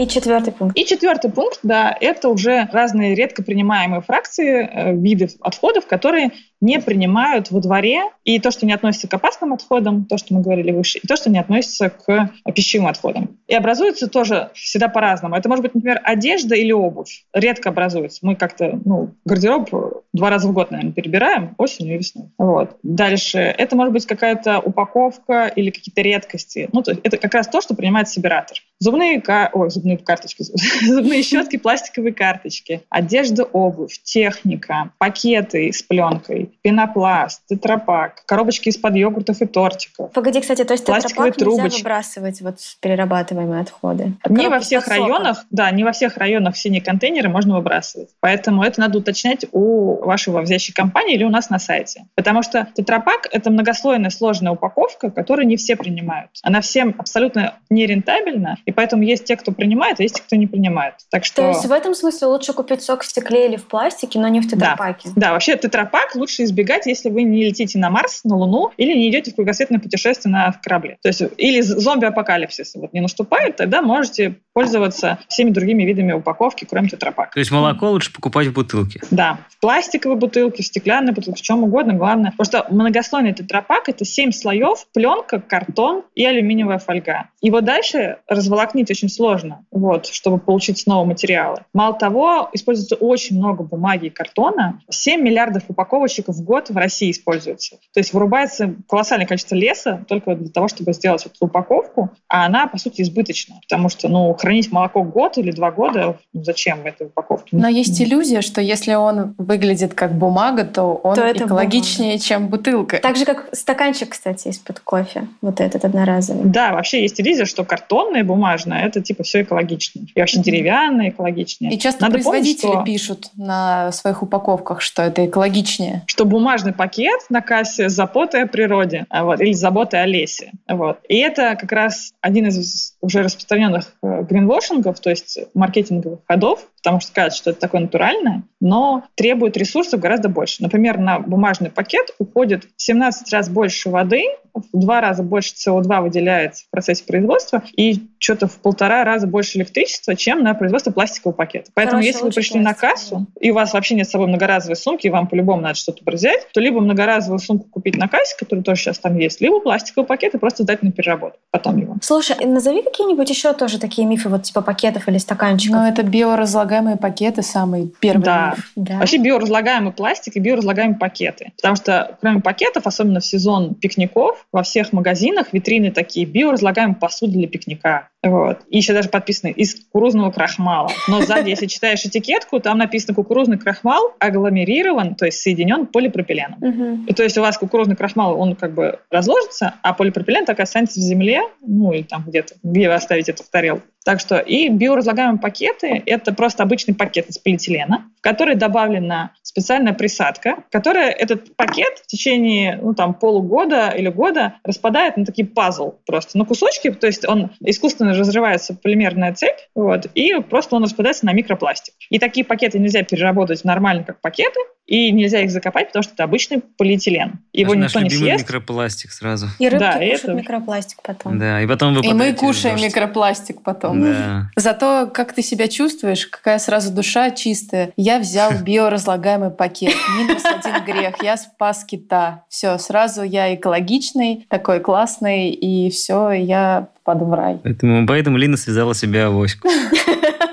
И четвертый пункт. И четвертый пункт, да, это уже разные редко принимаемые фракции, э, виды отходов, которые не принимают во дворе, и то, что не относится к опасным отходам, то, что мы говорили выше, и то, что не относится к пищевым отходам. И образуется тоже всегда по-разному. Это может быть, например, одежда или обувь. Редко образуется. Мы как-то, ну, гардероб два раза в год, наверное, перебираем, осенью и весной. Вот. Дальше. Это может быть какая-то упаковка или какие-то редкости. Ну, то есть это как раз то, что принимает собиратор. Зубные, ка- ой, зубные карточки, зубные щетки, пластиковые карточки, одежда, обувь, техника, пакеты с пленкой, пенопласт, тетрапак, коробочки из-под йогуртов и тортиков. Погоди, кстати, то есть Пластиковые тетрапак нельзя трубочки. выбрасывать вот перерабатываемые отходы? Не во всех районах, да, не во всех районах синие контейнеры можно выбрасывать. Поэтому это надо уточнять у вашей вовзящей компании или у нас на сайте. Потому что тетрапак — это многослойная сложная упаковка, которую не все принимают. Она всем абсолютно нерентабельна, и поэтому есть те, кто принимает, а есть те, кто не принимает. Так что... То есть в этом смысле лучше купить сок в стекле или в пластике, но не в тетрапаке? Да, вообще тетрапак лучше избегать, если вы не летите на Марс, на Луну или не идете в кругосветное путешествие на корабле. То есть или зомби-апокалипсис вот не наступает, тогда можете пользоваться всеми другими видами упаковки, кроме тетрапака. То есть молоко лучше покупать в бутылке. Да, в пластиковой бутылке, в стеклянной бутылке, в чем угодно, главное. Потому что многослойный тетрапак — это 7 слоев, пленка, картон и алюминиевая фольга. Его дальше разволокнить очень сложно, вот, чтобы получить снова материалы. Мало того, используется очень много бумаги и картона. 7 миллиардов упаковочек в год в России используется. То есть вырубается колоссальное количество леса только для того, чтобы сделать эту упаковку, а она, по сути, избыточна. Потому что, ну, хранить молоко год или два года, ну, зачем в этой упаковке? Но есть иллюзия, что если он выглядит как бумага, то он То это экологичнее, чем бутылка. Так же, как стаканчик, кстати, из-под кофе. Вот этот одноразовый. Да, вообще есть иллюзия, что картонная бумага бумажное, это типа все экологично. И вообще деревянное экологичнее. И часто Надо помнить, производители что- пишут на своих упаковках, что это экологичнее. что бумажный пакет на кассе с заботой о природе а, вот, или с заботой о лесе. Вот. И это как раз один из уже распространенных э, гринвошингов, то есть маркетинговых ходов, потому что кажется, что это такое натуральное, но требует ресурсов гораздо больше. Например, на бумажный пакет уходит в 17 раз больше воды, в два раза больше СО2 выделяется в процессе производства и что-то в полтора раза больше электричества, чем на производство пластикового пакета. Поэтому Короче, если вы пришли на кассу, и у вас вообще нет с собой многоразовой сумки, и вам по-любому надо что-то взять, то либо многоразовую сумку купить на кассе, которая тоже сейчас там есть, либо пластиковый пакет и просто сдать на переработку потом его. Слушай, назови какие-нибудь еще тоже такие мифы, вот типа пакетов или стаканчиков. Но это биоразлагаемые пакеты самый первый Да. Да. Вообще биоразлагаемый пластик и биоразлагаемые пакеты. Потому что кроме пакетов, особенно в сезон пикников, во всех магазинах витрины такие биоразлагаемая посуда для пикника. Вот. И еще даже подписано из кукурузного крахмала. Но сзади, если читаешь этикетку, там написано кукурузный крахмал агломерирован, то есть соединен полипропиленом. И то есть у вас кукурузный крахмал, он как бы разложится, а полипропилен так и останется в земле, ну или там где-то, где вы оставите это в тарелку. Так что и биоразлагаемые пакеты – это просто обычный пакет из полиэтилена, в который добавлена специальная присадка, которая этот пакет в течение ну, там, полугода или года распадает на такие пазл просто, на кусочки, то есть он искусственно разрывается полимерная цепь, вот, и просто он распадается на микропластик. И такие пакеты нельзя переработать нормально, как пакеты, и нельзя их закопать, потому что это обычный полиэтилен. Его Наш никто не любимый съест. микропластик сразу. И рыбки Да, кушают это- микропластик потом. Да, и потом вы И мы кушаем дождь. микропластик потом. Да. Зато как ты себя чувствуешь, какая сразу душа чистая. Я взял биоразлагаемый пакет. Минус один грех. Я спас кита. Все, сразу я экологичный, такой классный, и все, я попаду в рай. Поэтому, поэтому Лина связала себе авоську.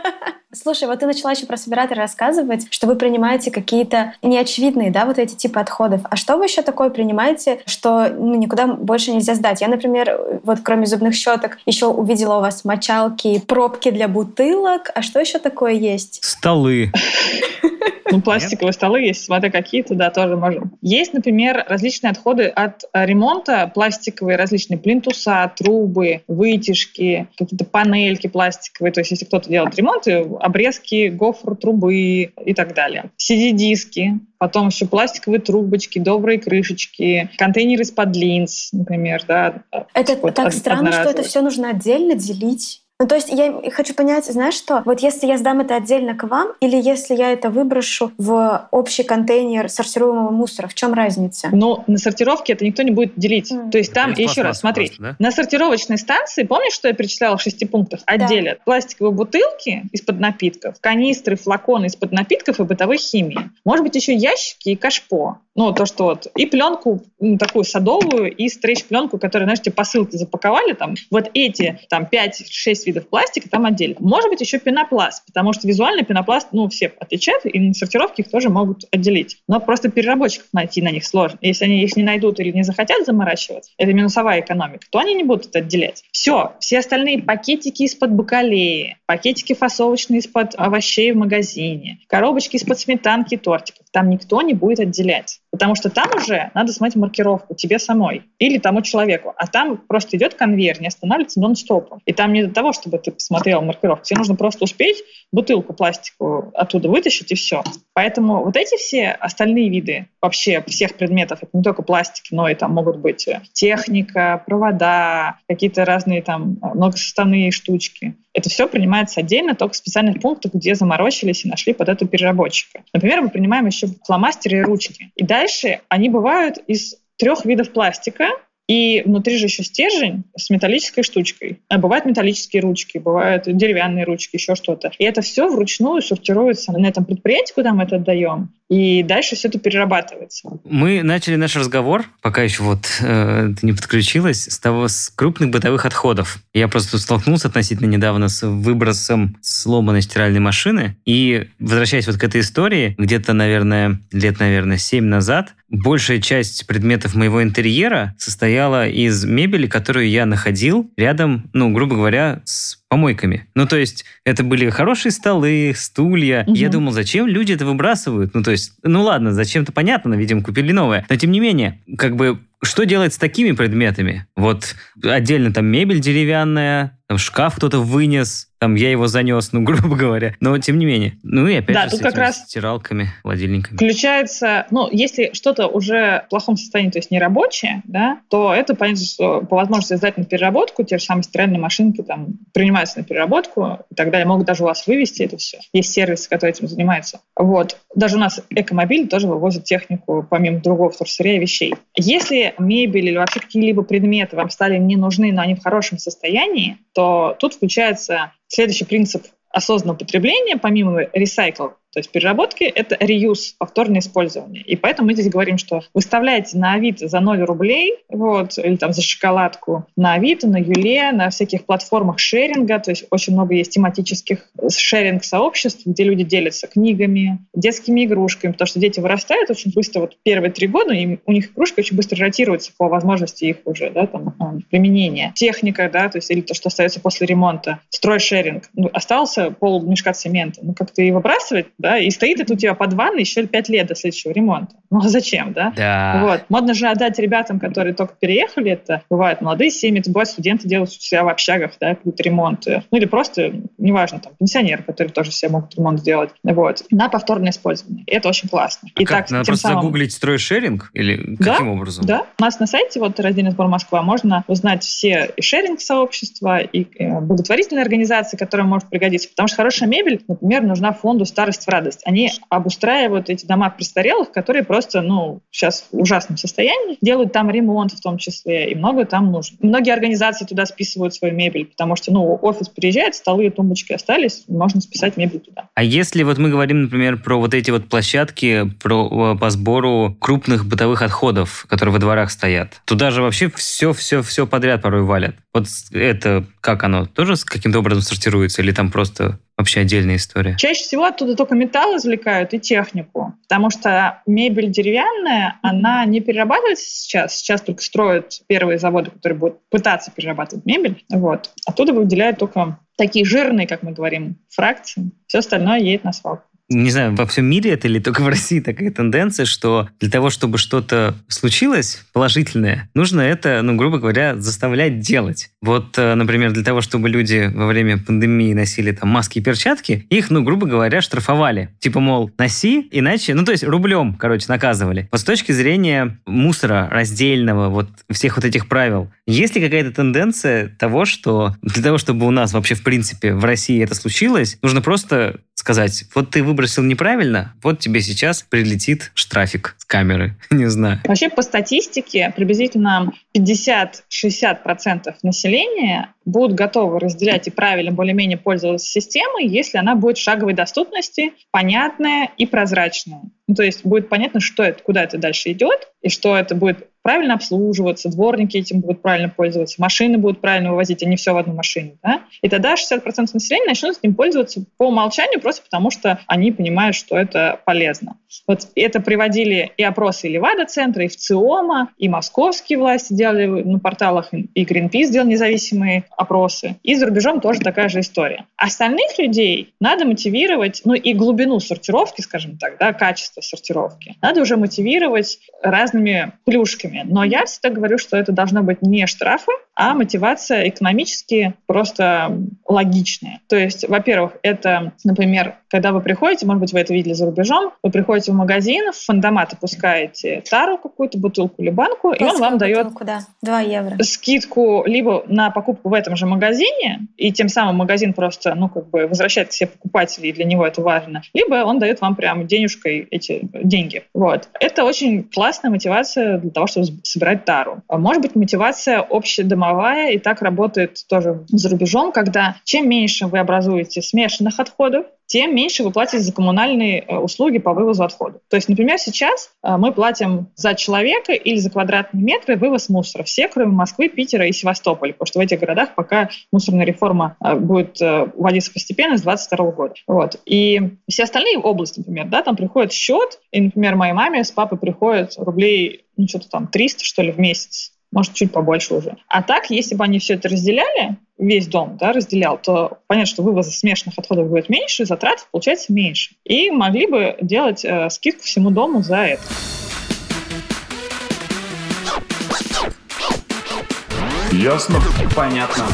Слушай, вот ты начала еще про собиратора рассказывать, что вы принимаете какие-то неочевидные, да, вот эти типы отходов. А что вы еще такое принимаете, что ну, никуда больше нельзя сдать? Я, например, вот кроме зубных щеток, еще увидела у вас мочалки, пробки для бутылок. А что еще такое есть? Столы. Ну, пластиковые столы есть, смотря какие, туда тоже можем. Есть, например, различные отходы от ремонта, пластиковые различные плинтуса, трубы, вытяжки, какие-то панельки пластиковые. То есть, если кто-то делает ремонт, и обрезки гофр трубы и так далее. CD-диски, потом еще пластиковые трубочки, добрые крышечки, контейнеры из-под линз, например, да. Это Вот так странно, что это все нужно отдельно делить. Ну, то есть я хочу понять, знаешь что? Вот если я сдам это отдельно к вам, или если я это выброшу в общий контейнер сортируемого мусора, в чем разница? Но на сортировке это никто не будет делить. Мгм. То есть там, из еще раз, смотри, просто, да? на сортировочной станции, помнишь, что я перечисляла в шести пунктах? Отделят пластиковые бутылки из-под напитков, канистры, флаконы из-под напитков и бытовой химии. Может быть, еще ящики и кашпо. Ну, то, что вот. И пленку ну, такую садовую, и стрейч-пленку, которую, знаешь, тебе посылки запаковали там. Вот эти там 5-6 видов пластика там отдельно. Может быть, еще пенопласт, потому что визуально пенопласт, ну, все отличают, и на сортировке их тоже могут отделить. Но просто переработчиков найти на них сложно. Если они их не найдут или не захотят заморачиваться, это минусовая экономика, то они не будут это отделять. Все, все остальные пакетики из-под бакалеи, пакетики фасовочные из-под овощей в магазине, коробочки из-под сметанки и тортиков, там никто не будет отделять. Потому что там уже надо смотреть маркировку тебе самой или тому человеку. А там просто идет конвейер, не останавливается нон-стопом. И там не до того, чтобы ты посмотрел маркировку. Тебе нужно просто успеть бутылку пластиковую оттуда вытащить и все. Поэтому вот эти все остальные виды вообще всех предметов, это не только пластики, но и там могут быть э, техника, провода, какие-то разные там э, многосоставные штучки. Это все принимается отдельно, только в специальных пунктах, где заморочились и нашли под это переработчика. Например, мы принимаем еще фломастеры и ручки. И дальше они бывают из трех видов пластика, и внутри же еще стержень с металлической штучкой. А бывают металлические ручки, бывают деревянные ручки, еще что-то. И это все вручную сортируется на этом предприятии, куда мы это отдаем. И дальше все это перерабатывается. Мы начали наш разговор, пока еще вот э, ты не подключилась, с того, с крупных бытовых отходов. Я просто столкнулся относительно недавно с выбросом сломанной стиральной машины. И возвращаясь вот к этой истории, где-то, наверное, лет, наверное, 7 назад, большая часть предметов моего интерьера состояла из мебели, которую я находил рядом, ну, грубо говоря, с помойками. Ну, то есть, это были хорошие столы, стулья. Мгм. Я думал, зачем люди это выбрасывают? Ну, то есть, ну ладно, зачем-то понятно, видимо, купили новое. Но, тем не менее, как бы, что делать с такими предметами? Вот отдельно там мебель деревянная, там шкаф кто-то вынес, там я его занес, ну, грубо говоря. Но, тем не менее. Ну, и опять Да, же тут с как раз- стиралками, холодильниками. Включается, ну, если что-то уже в плохом состоянии, то есть не рабочее, да, то это понятно, что по возможности сдать на переработку, те же самые стиральные машинки там принимаются на переработку и так далее, могут даже у вас вывести это все. Есть сервисы, которые этим занимаются. Вот. Даже у нас Экомобиль тоже вывозит технику, помимо другого вторсырья вещей. Если мебель или вообще какие-либо предметы вам стали не нужны, но они в хорошем состоянии, то тут включается следующий принцип осознанного потребления, помимо recycle, то есть переработки, это реюз, повторное использование. И поэтому мы здесь говорим, что выставляете на Авито за 0 рублей, вот, или там за шоколадку на Авито, на Юле, на всяких платформах шеринга, то есть очень много есть тематических шеринг-сообществ, где люди делятся книгами, детскими игрушками, потому что дети вырастают очень быстро, вот первые три года, и у них игрушки очень быстро ротируются по возможности их уже, да, там, а, применения. Техника, да, то есть или то, что остается после ремонта. Строй-шеринг. Ну, остался пол мешка цемента. Ну, как-то его выбрасывать, да, и стоит это у тебя под ванной еще пять лет до следующего ремонта. Ну, а зачем, да? Да. Вот. Модно же отдать ребятам, которые только переехали, это бывают молодые семьи, это бывают студенты делают у себя в общагах, да, какие-то ремонты. Ну, или просто, неважно, там, пенсионеры, которые тоже себе могут ремонт сделать. Вот. На повторное использование. И это очень классно. А И как, так, надо просто самым- загуглить стройшеринг? Или Да, каким образом? Да, у нас на сайте, вот раздельный сбор Москва, можно узнать все и шеринг-сообщества, и э, благотворительные организации, которые может пригодиться. Потому что хорошая мебель, например, нужна фонду «Старость радость». Они обустраивают эти дома престарелых, которые просто, ну, сейчас в ужасном состоянии, делают там ремонт в том числе, и много там нужно. Многие организации туда списывают свою мебель, потому что, ну, офис приезжает, столы и тумбочки остались, можно списать мебель туда. А если вот мы говорим, например, про вот эти вот площадки про, э, по сбору крупных бытовых отходов, которые во дворах стоят, туда же вообще все-все-все подряд порой валят. Вот это как оно? Тоже каким-то образом сортируется или там просто вообще отдельная история? Чаще всего оттуда только металл извлекают и технику, потому что мебель деревянная, она не перерабатывается сейчас. Сейчас только строят первые заводы, которые будут пытаться перерабатывать мебель. Вот. Оттуда выделяют только такие жирные, как мы говорим, фракции. Все остальное едет на свалку. Не знаю, во всем мире это или только в России такая тенденция, что для того, чтобы что-то случилось положительное, нужно это, ну, грубо говоря, заставлять делать. Вот, э, например, для того, чтобы люди во время пандемии носили там маски и перчатки, их, ну, грубо говоря, штрафовали. Типа, мол, носи, иначе, ну, то есть рублем, короче, наказывали. Вот с точки зрения мусора раздельного, вот всех вот этих правил, есть ли какая-то тенденция того, что для того, чтобы у нас вообще, в принципе, в России это случилось, нужно просто сказать, вот ты выбросил неправильно, вот тебе сейчас прилетит штрафик с камеры. Не знаю. Вообще, по статистике, приблизительно 50-60% населения будут готовы разделять и правильно более-менее пользоваться системой, если она будет шаговой доступности, понятная и прозрачная. Ну, то есть будет понятно, что это, куда это дальше идет, и что это будет правильно обслуживаться, дворники этим будут правильно пользоваться, машины будут правильно вывозить, а не все в одну машину. Да? И тогда 60% населения начнут этим пользоваться по умолчанию, просто потому что они понимают, что это полезно. Вот это приводили и опросы и Левада-центра, и в ЦИОМа, и московские власти делали на порталах, и Greenpeace делал независимые опросы. И за рубежом тоже такая же история. Остальных людей надо мотивировать, ну и глубину сортировки, скажем так, да, качество сортировки, надо уже мотивировать разными плюшками. Но я всегда говорю, что это должно быть не штрафы, а мотивация экономически просто логичная. То есть, во-первых, это, например, когда вы приходите, может быть, вы это видели за рубежом, вы приходите в магазин, в фандомат опускаете тару какую-то, бутылку или банку, и он вам дает Куда? 2 евро. скидку либо на покупку в этом же магазине, и тем самым магазин просто, ну, как бы возвращает к себе покупателей, и для него это важно, либо он дает вам прям денежкой эти деньги. Вот. Это очень классная мотивация для того, чтобы собирать тару. А Может быть, мотивация общедомовая, и так работает тоже за рубежом, когда чем меньше вы образуете смешанных отходов, тем меньше вы платите за коммунальные э, услуги по вывозу отходов. То есть, например, сейчас э, мы платим за человека или за квадратные метры вывоз мусора. Все, кроме Москвы, Питера и Севастополя, потому что в этих городах пока мусорная реформа э, будет вводиться постепенно с 2022 года. Вот. И все остальные области, например, да, там приходит счет, и, например, моей маме с папой приходит рублей, ну, что-то там 300, что ли, в месяц может, чуть побольше уже. А так, если бы они все это разделяли, весь дом да, разделял, то понятно, что вывоза смешанных отходов будет меньше, затрат получается меньше. И могли бы делать э, скидку всему дому за это. Ясно? Понятно.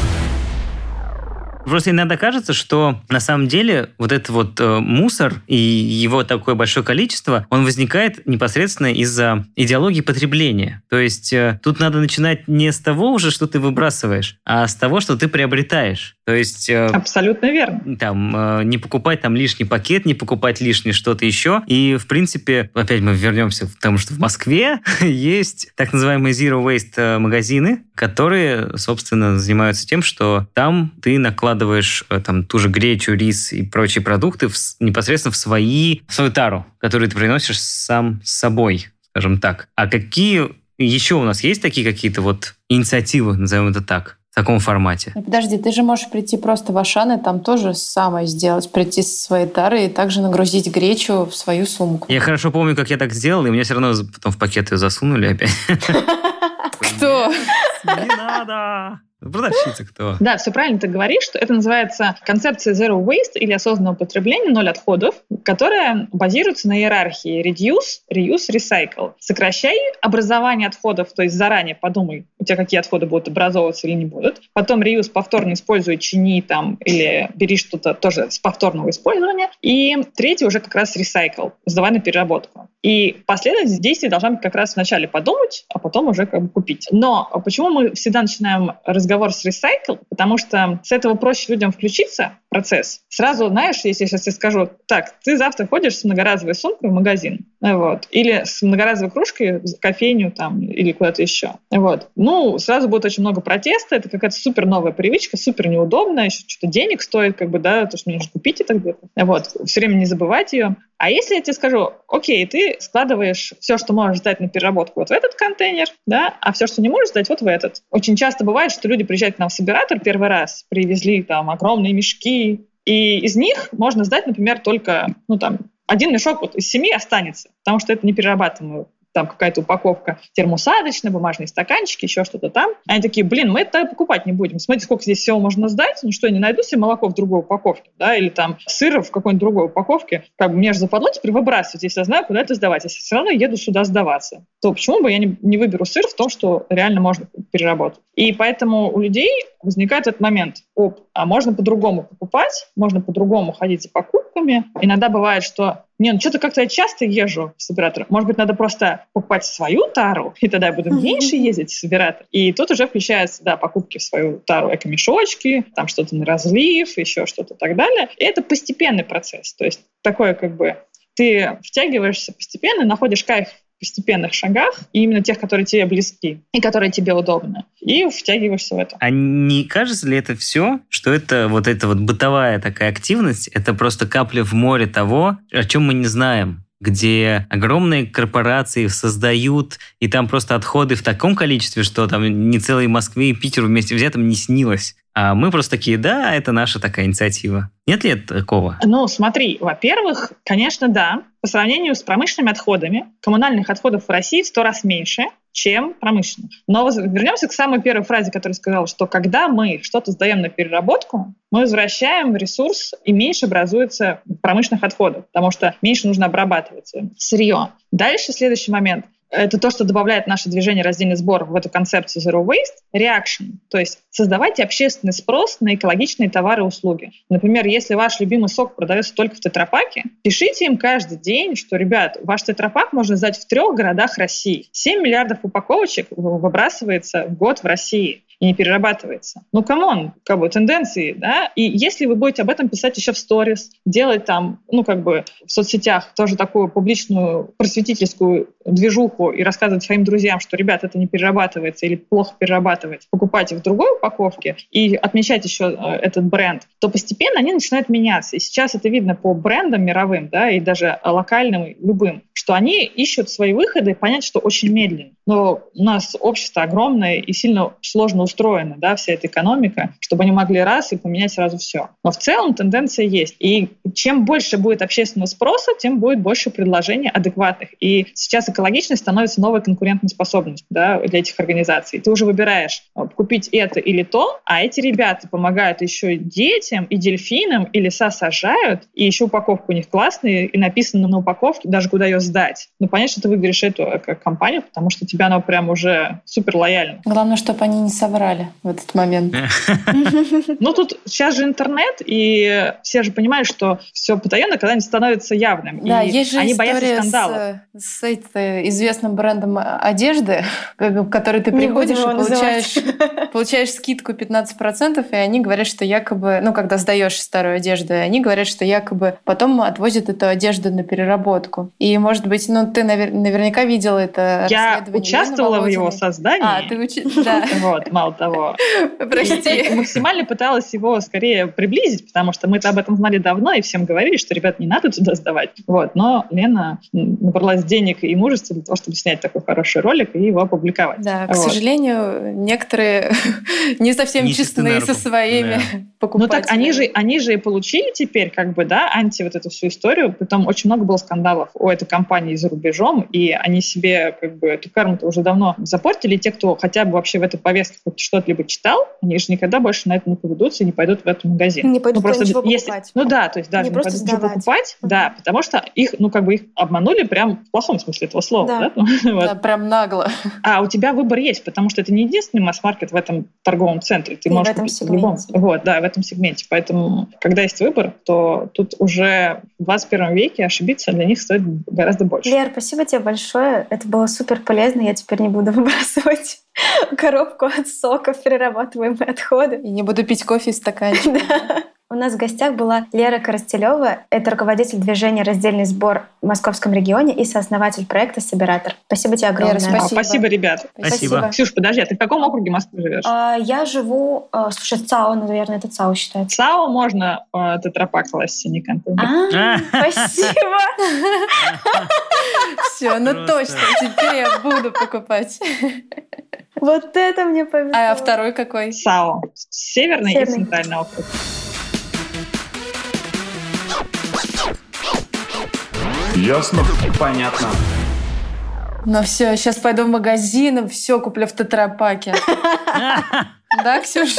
Просто иногда кажется, что на самом деле вот этот вот э, мусор и его такое большое количество, он возникает непосредственно из-за идеологии потребления. То есть э, тут надо начинать не с того уже, что ты выбрасываешь, а с того, что ты приобретаешь. То есть... Э, Абсолютно верно. Там, э, не покупать там лишний пакет, не покупать лишнее что-то еще. И, в принципе, опять мы вернемся к тому, что в Москве есть так называемые zero waste э, магазины, которые, собственно, занимаются тем, что там ты накладываешь вкладываешь э, там ту же гречу, рис и прочие продукты в, непосредственно в свои, в свою тару, которую ты приносишь сам с собой, скажем так. А какие еще у нас есть такие какие-то вот инициативы, назовем это так, в таком формате. Ну, подожди, ты же можешь прийти просто в Ашан и там тоже самое сделать, прийти со своей тары и также нагрузить гречу в свою сумку. Я хорошо помню, как я так сделал, и мне все равно потом в пакет ее засунули опять. Кто? Не надо! Продавщица кто? Да, все правильно ты говоришь, что это называется концепция zero waste или осознанного потребления, ноль отходов, которая базируется на иерархии reduce, reuse, recycle. Сокращай образование отходов, то есть заранее подумай, у тебя какие отходы будут образовываться или не будут. Потом reuse, повторно используй, чини там или бери что-то тоже с повторного использования. И третий уже как раз recycle, сдавай на переработку. И последовательность действий должна как раз вначале подумать, а потом уже как бы купить. Но почему мы всегда начинаем разговор с recycle? Потому что с этого проще людям включиться в процесс. Сразу, знаешь, если я сейчас тебе скажу, так, ты завтра ходишь с многоразовой сумкой в магазин, вот, или с многоразовой кружкой в кофейню там, или куда-то еще. Вот. Ну, сразу будет очень много протеста, это какая-то супер новая привычка, супер неудобная, еще что-то денег стоит, как бы, да, то, что мне нужно купить это где-то. Вот, все время не забывать ее. А если я тебе скажу, окей, ты складываешь все, что можешь сдать на переработку вот в этот контейнер, да, а все, что не можешь сдать, вот в этот. Очень часто бывает, что люди приезжают к нам в собиратор первый раз, привезли там огромные мешки, и из них можно сдать, например, только, ну там, один мешок вот из семи останется, потому что это не перерабатываемый там какая-то упаковка термосадочная, бумажные стаканчики, еще что-то там. Они такие, блин, мы это покупать не будем. Смотрите, сколько здесь всего можно сдать. Ну что, я не найду себе молоко в другой упаковке, да, или там сыр в какой-нибудь другой упаковке. Как бы мне же западло теперь выбрасывать, если я знаю, куда это сдавать. Если все равно еду сюда сдаваться, то почему бы я не, не выберу сыр в том, что реально можно переработать? И поэтому у людей возникает этот момент. Оп, а можно по-другому покупать, можно по-другому ходить за покупками. Иногда бывает, что не, ну что-то как-то я часто езжу в собиратор. Может быть, надо просто покупать свою тару, и тогда я буду меньше ездить в собиратор. И тут уже включаются, да, покупки в свою тару эко-мешочки, там что-то на разлив, еще что-то и так далее. И это постепенный процесс. То есть такое как бы ты втягиваешься постепенно, находишь кайф постепенных шагах, и именно тех, которые тебе близки и которые тебе удобны, и втягиваешься в это. А не кажется ли это все, что это вот эта вот бытовая такая активность, это просто капля в море того, о чем мы не знаем? где огромные корпорации создают, и там просто отходы в таком количестве, что там не целой Москве и Питеру вместе взятым не снилось. А мы просто такие, да, это наша такая инициатива. Нет ли такого? Ну, смотри, во-первых, конечно, да. По сравнению с промышленными отходами, коммунальных отходов в России в сто раз меньше, чем промышленных. Но вернемся к самой первой фразе, которую сказала, что когда мы что-то сдаем на переработку, мы возвращаем ресурс и меньше образуется промышленных отходов, потому что меньше нужно обрабатывать сырье. Дальше следующий момент это то, что добавляет наше движение раздельный сбор в эту концепцию Zero Waste, reaction, то есть создавайте общественный спрос на экологичные товары и услуги. Например, если ваш любимый сок продается только в тетрапаке, пишите им каждый день, что, ребят, ваш тетрапак можно сдать в трех городах России. 7 миллиардов упаковочек выбрасывается в год в России и не перерабатывается. Ну, come on, как бы тенденции, да? И если вы будете об этом писать еще в сторис, делать там, ну, как бы в соцсетях тоже такую публичную просветительскую движуху и рассказывать своим друзьям, что, ребят, это не перерабатывается или плохо перерабатывается, покупайте в другой упаковке и отмечать еще э, этот бренд, то постепенно они начинают меняться. И сейчас это видно по брендам мировым, да, и даже локальным, любым, что они ищут свои выходы, понять, что очень медленно. Но у нас общество огромное и сильно сложно устроено, да, вся эта экономика, чтобы они могли раз и поменять сразу все. Но в целом тенденция есть. И чем больше будет общественного спроса, тем будет больше предложений адекватных. И сейчас экологичность становится новой конкурентной способностью да, для этих организаций. Ты уже выбираешь э, купить это или то, а эти ребята помогают еще детям и дельфинам, и леса сажают, и еще упаковка у них классная, и написано на упаковке даже куда ее сдать. Ну, понятно, что ты выберешь эту э, компанию, потому что тебя она прям уже супер лояльна. Главное, чтобы они не соврали в этот момент. Ну, тут сейчас же интернет, и все же понимают, что все потаенно когда-нибудь становится явным. Да, есть же они боятся с, известным брендом одежды, как- в который ты приходишь и получаешь, получаешь скидку 15%, и они говорят, что якобы, ну, когда сдаешь старую одежду, и они говорят, что якобы потом отвозят эту одежду на переработку. И, может быть, ну, ты навер- наверняка видела это Я расследование участвовала в его создании. А, ты учи... Да, Вот, мало того. И прости. максимально пыталась его скорее приблизить, потому что мы-то об этом знали давно, и всем говорили, что, ребят, не надо туда сдавать. Вот, но Лена набралась денег и мужества для того, чтобы снять такой хороший ролик и его опубликовать. Да, к Вот. сожалению, некоторые не совсем Не руку. со своими Да. Ну покупателями. так они же, они же и получили теперь как бы, да, анти вот эту всю историю. Потом очень много было скандалов у этой компании за рубежом, и они себе как бы эту карму уже давно запортили. Те, кто хотя бы вообще в этой повестке хоть что-то либо читал, они же никогда больше на это не поведутся и не пойдут в этот магазин. Не пойдут Ну, просто ничего если- покупать. Ну да, то есть даже Не не, просто пойдут ничего покупать, да, потому что их, ну как бы их обманули прям в плохом смысле этого слова, Да. да? Вот. Да, прям нагло. А у тебя выбор есть, потому что это не единственный масс-маркет в этом торговом центре. Ты И в можешь этом купить в любом. сегменте. Вот, да, в этом сегменте. Поэтому, когда есть выбор, то тут уже в 21 веке ошибиться для них стоит гораздо больше. Лер, спасибо тебе большое. Это было супер полезно. Я теперь не буду выбрасывать коробку от соков, перерабатываемые отходы. И не буду пить кофе из стаканчика. У нас в гостях была Лера Коростелева. Это руководитель движения «Раздельный сбор» в московском регионе и сооснователь проекта «Собиратор». Спасибо тебе огромное. Лера, А, Спасибо. Спасибо, ребят. Спасибо. Ксюш, подожди, а ты в каком округе Москвы живешь? А, я живу... а, слушай, ЦАО, наверное, это ЦАО считается. САО можно э, тетрапак класть, а не контейнер. А, спасибо. Все, ну точно, теперь я буду покупать. Вот это мне повезло. А второй какой? САО. Северный, и Северный. центральный округ. Ясно? Понятно. Ну все, сейчас пойду в магазин и все куплю в тетрапаке. Да, Ксюш?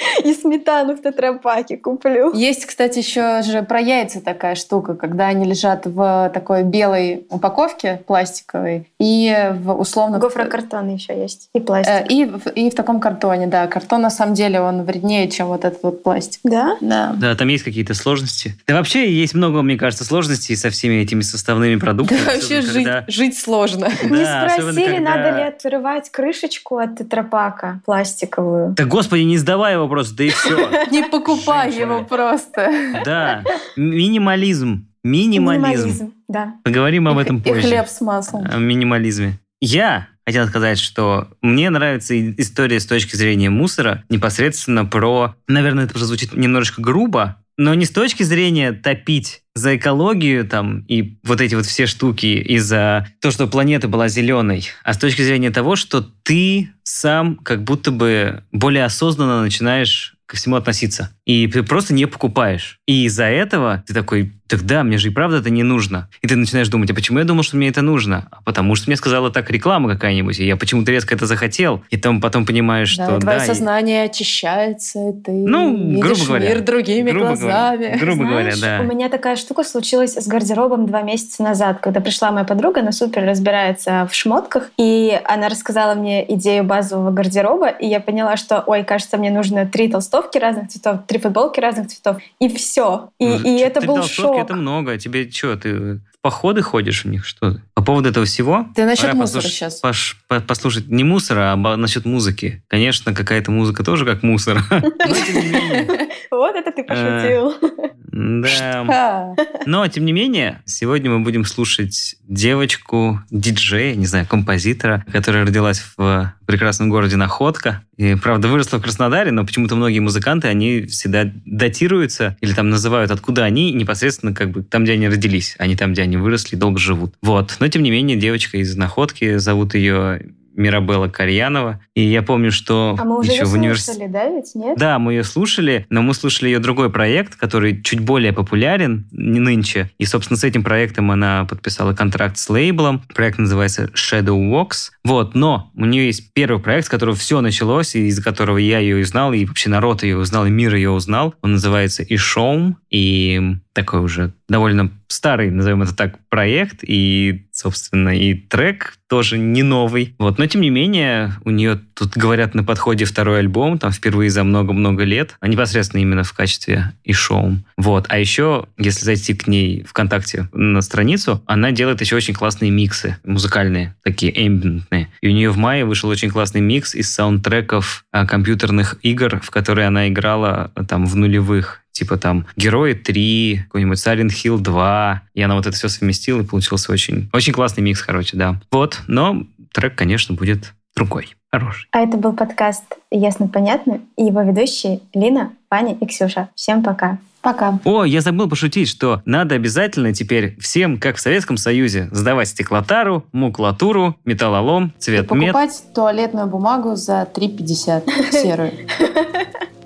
И сметану в тетрапаке куплю. Есть, кстати, еще же про яйца такая штука, когда они лежат в такой белой упаковке пластиковой и в условно... Гофрокартон еще есть. И Э, пластик. И, в- и в таком картоне, да. Картон на самом деле он вреднее, чем вот этот вот пластик. Да? Да. Да, там есть какие-то сложности. Да вообще есть много, мне кажется, сложностей со всеми этими составными Да продуктами. вообще особенно жить, когда- жить сложно. Не Да, особенно спросили, когда- надо ли отрывать крышечку от тетрапака пластиковую. Да господи, не сдавай его просто, да и все. Не покупай его просто. Да, минимализм. Минимализм. Да. Поговорим об этом И позже. хлеб с маслом. О минимализме. Я хотел сказать, что мне нравится и- история с точки зрения мусора непосредственно про... Наверное, это прозвучит немножечко грубо, но не с точки зрения топить за экологию там и вот эти вот все штуки и за то, что планета была зеленой, а с точки зрения того, что ты сам как будто бы более осознанно начинаешь ко всему относиться. И ты просто не покупаешь. И из-за этого ты такой, так да, мне же и правда это не нужно. И ты начинаешь думать, а почему я думал, что мне это нужно? А потому что мне сказала так реклама какая-нибудь, и я почему-то резко это захотел. И там потом понимаешь, Да, что твое да, и- сознание очищается, и ты Ну, видишь грубо говоря. мир другими грубо глазами. говоря, грубо говоря, Знаешь, да. у меня такая штука случилась с гардеробом два месяца назад, когда пришла моя подруга, она супер разбирается в шмотках, и она рассказала мне идею базового гардероба, и я поняла, что, ой, кажется, мне нужно три толстовки разных цветов, три футболки разных цветов, и все. И, Ну, и это был толстовки шок. это много. Тебе что, ты в походы ходишь у них? Что? По поводу этого всего? Ты насчет мусора послушать- сейчас. пош- по- послушать не мусора, а насчет музыки. Конечно, какая-то музыка тоже как мусор. Вот это ты пошутил. Да. А, Но, тем не менее, сегодня мы будем слушать девочку, диджея, не знаю, композитора, которая родилась в прекрасном городе Находка. И, правда, выросла в Краснодаре, но почему-то многие музыканты, они всегда датируются или там называют, откуда они, непосредственно как бы там, где они родились, а не там, где они выросли, долго живут. Вот. Но, тем не менее, девочка из Находки, зовут ее Мирабелла Кальянова. И я помню, что А мы уже еще ее в универс- слушали, да, ведь нет? Да, мы ее слушали, но мы слушали ее другой проект, который чуть более популярен нынче. И, собственно, с этим проектом она подписала контракт с лейблом. Проект называется Shadow Walks. Вот, но у нее есть первый проект, с которого все началось, и из-за которого я ее узнал, и вообще народ ее узнал, и мир ее узнал. Он называется Ишоум, и такой уже довольно старый, назовем это так, проект, и, собственно, и трек тоже не новый. Вот, но тем не менее, у нее тут говорят на подходе второй альбом, там впервые за много-много лет, а непосредственно именно в качестве и шоу. Вот, а еще, если зайти к ней ВКонтакте на страницу, она делает еще очень классные миксы музыкальные, такие эмбиентные. И у нее в мае вышел очень классный микс из саундтреков а, компьютерных игр, в которые она играла а, там в нулевых типа там Герои 3, какой-нибудь Silent Hill 2. И она вот это все совместила, и получился очень, очень классный микс, короче, да. Вот, но трек, конечно, будет другой, хороший. А это был подкаст «Ясно-понятно» и его ведущие Лина, Ваня и Ксюша. Всем пока. Пока. О, я забыл пошутить, что надо обязательно теперь всем, как в Советском Союзе, сдавать стеклотару, макулатуру, металлолом, И цвет мед. покупать туалетную бумагу за 3,50 серую.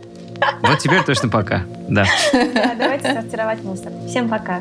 Вот теперь точно пока. Да. Да, давайте сортировать мусор. Всем пока.